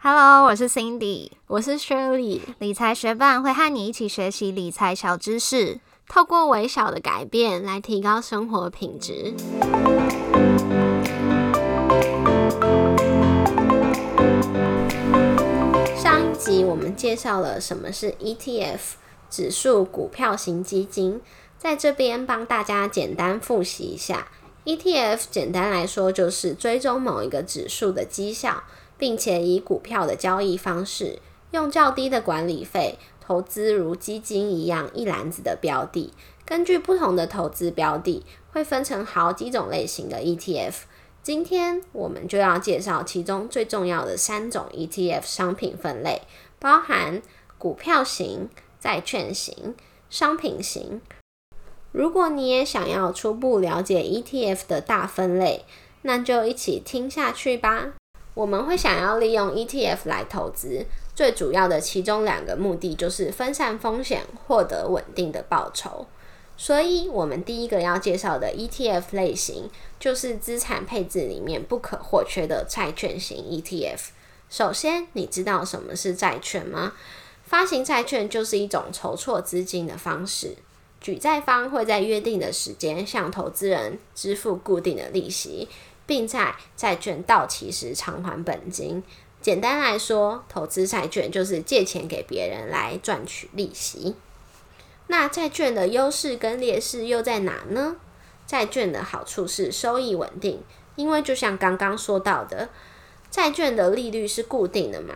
Hello，我是 Cindy，我是 Shirley。理财学伴会和你一起学习理财小知识，透过微小的改变来提高生活品质。上一集我们介绍了什么是 ETF 指数股票型基金，在这边帮大家简单复习一下。ETF 简单来说就是追踪某一个指数的绩效。并且以股票的交易方式，用较低的管理费投资如基金一样一篮子的标的。根据不同的投资标的，会分成好几种类型的 ETF。今天我们就要介绍其中最重要的三种 ETF 商品分类，包含股票型、债券型、商品型。如果你也想要初步了解 ETF 的大分类，那就一起听下去吧。我们会想要利用 ETF 来投资，最主要的其中两个目的就是分散风险，获得稳定的报酬。所以，我们第一个要介绍的 ETF 类型就是资产配置里面不可或缺的债券型 ETF。首先，你知道什么是债券吗？发行债券就是一种筹措资金的方式，举债方会在约定的时间向投资人支付固定的利息。并在债券到期时偿还本金。简单来说，投资债券就是借钱给别人来赚取利息。那债券的优势跟劣势又在哪呢？债券的好处是收益稳定，因为就像刚刚说到的，债券的利率是固定的嘛。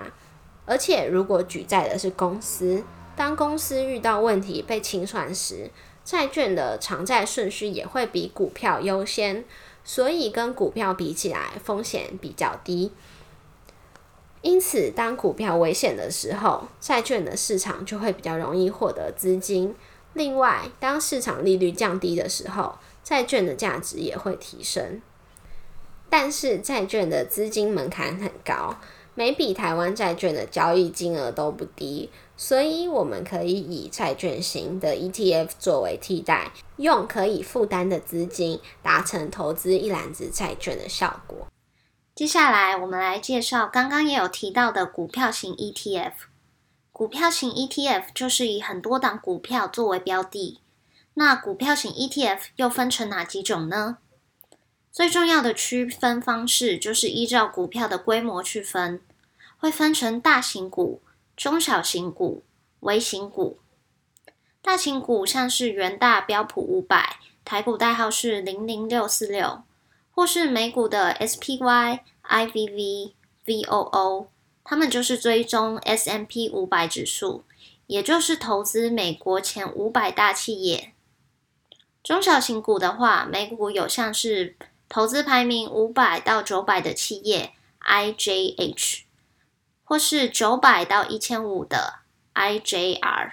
而且如果举债的是公司，当公司遇到问题被清算时，债券的偿债顺序也会比股票优先。所以跟股票比起来，风险比较低。因此，当股票危险的时候，债券的市场就会比较容易获得资金。另外，当市场利率降低的时候，债券的价值也会提升。但是，债券的资金门槛很高，每笔台湾债券的交易金额都不低。所以，我们可以以债券型的 ETF 作为替代，用可以负担的资金达成投资一篮子债券的效果。接下来，我们来介绍刚刚也有提到的股票型 ETF。股票型 ETF 就是以很多档股票作为标的。那股票型 ETF 又分成哪几种呢？最重要的区分方式就是依照股票的规模去分，会分成大型股。中小型股、微型股、大型股，像是元大标普五百，台股代号是零零六四六，或是美股的 SPY、IVV、VOO，他们就是追踪 S M P 五百指数，也就是投资美国前五百大企业。中小型股的话，美股有像是投资排名五百到九百的企业 IJH。或是九百到一千五的 IJR，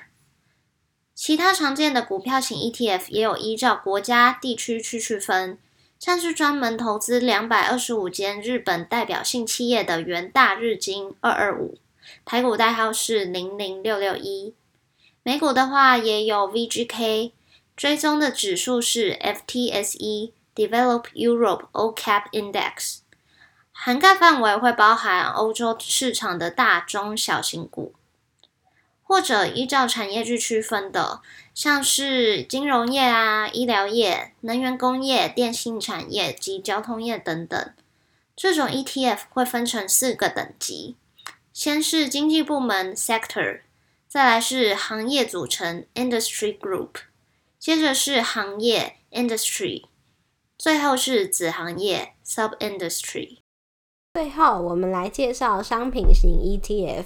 其他常见的股票型 ETF 也有依照国家地区去区分，像是专门投资两百二十五间日本代表性企业的元大日经二二五，台股代号是零零六六一。美股的话也有 VGK，追踪的指数是 FTSE Develop Europe All Cap Index。涵盖范围会包含欧洲市场的大中小型股，或者依照产业去区分的，像是金融业啊、医疗业、能源工业、电信产业及交通业等等。这种 ETF 会分成四个等级，先是经济部门 （sector），再来是行业组成 （industry group），接着是行业 （industry），最后是子行业 （sub-industry）。最后，我们来介绍商品型 ETF。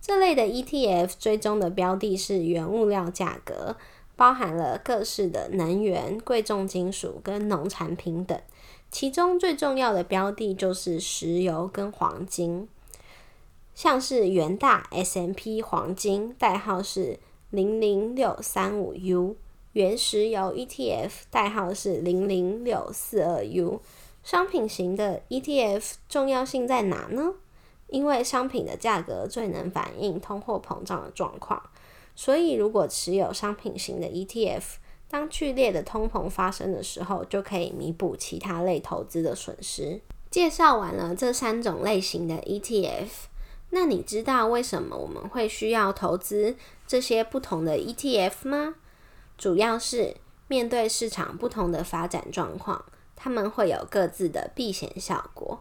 这类的 ETF 追踪的标的是原物料价格，包含了各式的能源、贵重金属跟农产品等。其中最重要的标的就是石油跟黄金，像是元大 S M P 黄金，代号是零零六三五 U；原石油 ETF 代号是零零六四二 U。商品型的 ETF 重要性在哪呢？因为商品的价格最能反映通货膨胀的状况，所以如果持有商品型的 ETF，当剧烈的通膨发生的时候，就可以弥补其他类投资的损失。介绍完了这三种类型的 ETF，那你知道为什么我们会需要投资这些不同的 ETF 吗？主要是面对市场不同的发展状况，他们会有各自的避险效果。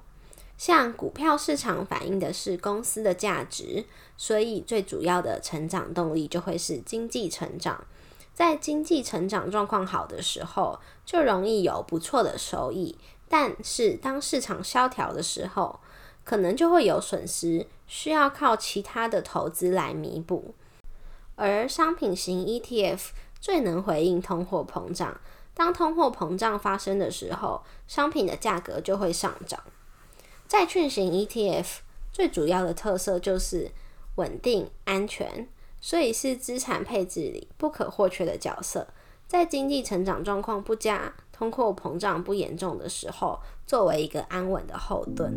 像股票市场反映的是公司的价值，所以最主要的成长动力就会是经济成长。在经济成长状况好的时候，就容易有不错的收益。但是当市场萧条的时候，可能就会有损失，需要靠其他的投资来弥补。而商品型 ETF 最能回应通货膨胀，当通货膨胀发生的时候，商品的价格就会上涨。债券型 ETF 最主要的特色就是稳定、安全，所以是资产配置里不可或缺的角色。在经济成长状况不佳、通货膨胀不严重的时候，作为一个安稳的后盾。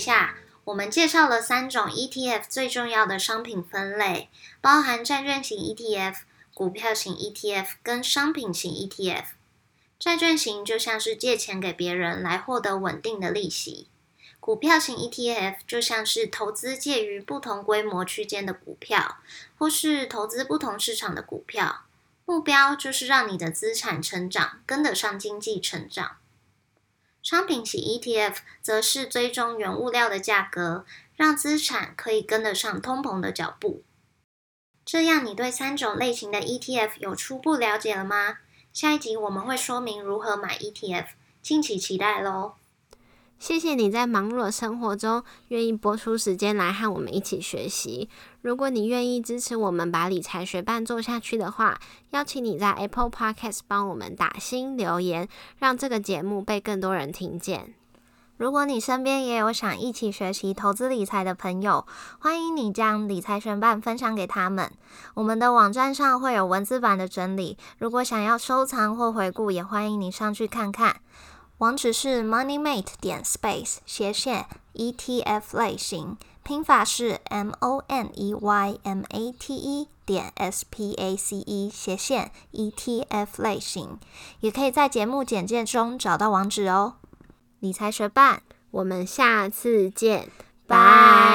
下，我们介绍了三种 ETF 最重要的商品分类，包含债券型 ETF、股票型 ETF 跟商品型 ETF。债券型就像是借钱给别人来获得稳定的利息，股票型 ETF 就像是投资介于不同规模区间的股票，或是投资不同市场的股票，目标就是让你的资产成长跟得上经济成长。商品型 ETF 则是追踪原物料的价格，让资产可以跟得上通膨的脚步。这样，你对三种类型的 ETF 有初步了解了吗？下一集我们会说明如何买 ETF，敬请期待喽！谢谢你在忙碌的生活中愿意拨出时间来和我们一起学习。如果你愿意支持我们把理财学伴做下去的话，邀请你在 Apple Podcast 帮我们打新留言，让这个节目被更多人听见。如果你身边也有想一起学习投资理财的朋友，欢迎你将理财学伴分享给他们。我们的网站上会有文字版的整理，如果想要收藏或回顾，也欢迎你上去看看。网址是 moneymate 点 space 斜线 ETF 类型，拼法是 M O N E Y M A T E 点 S P A C E 斜线 ETF 类型，也可以在节目简介中找到网址哦。理财学伴，我们下次见，拜。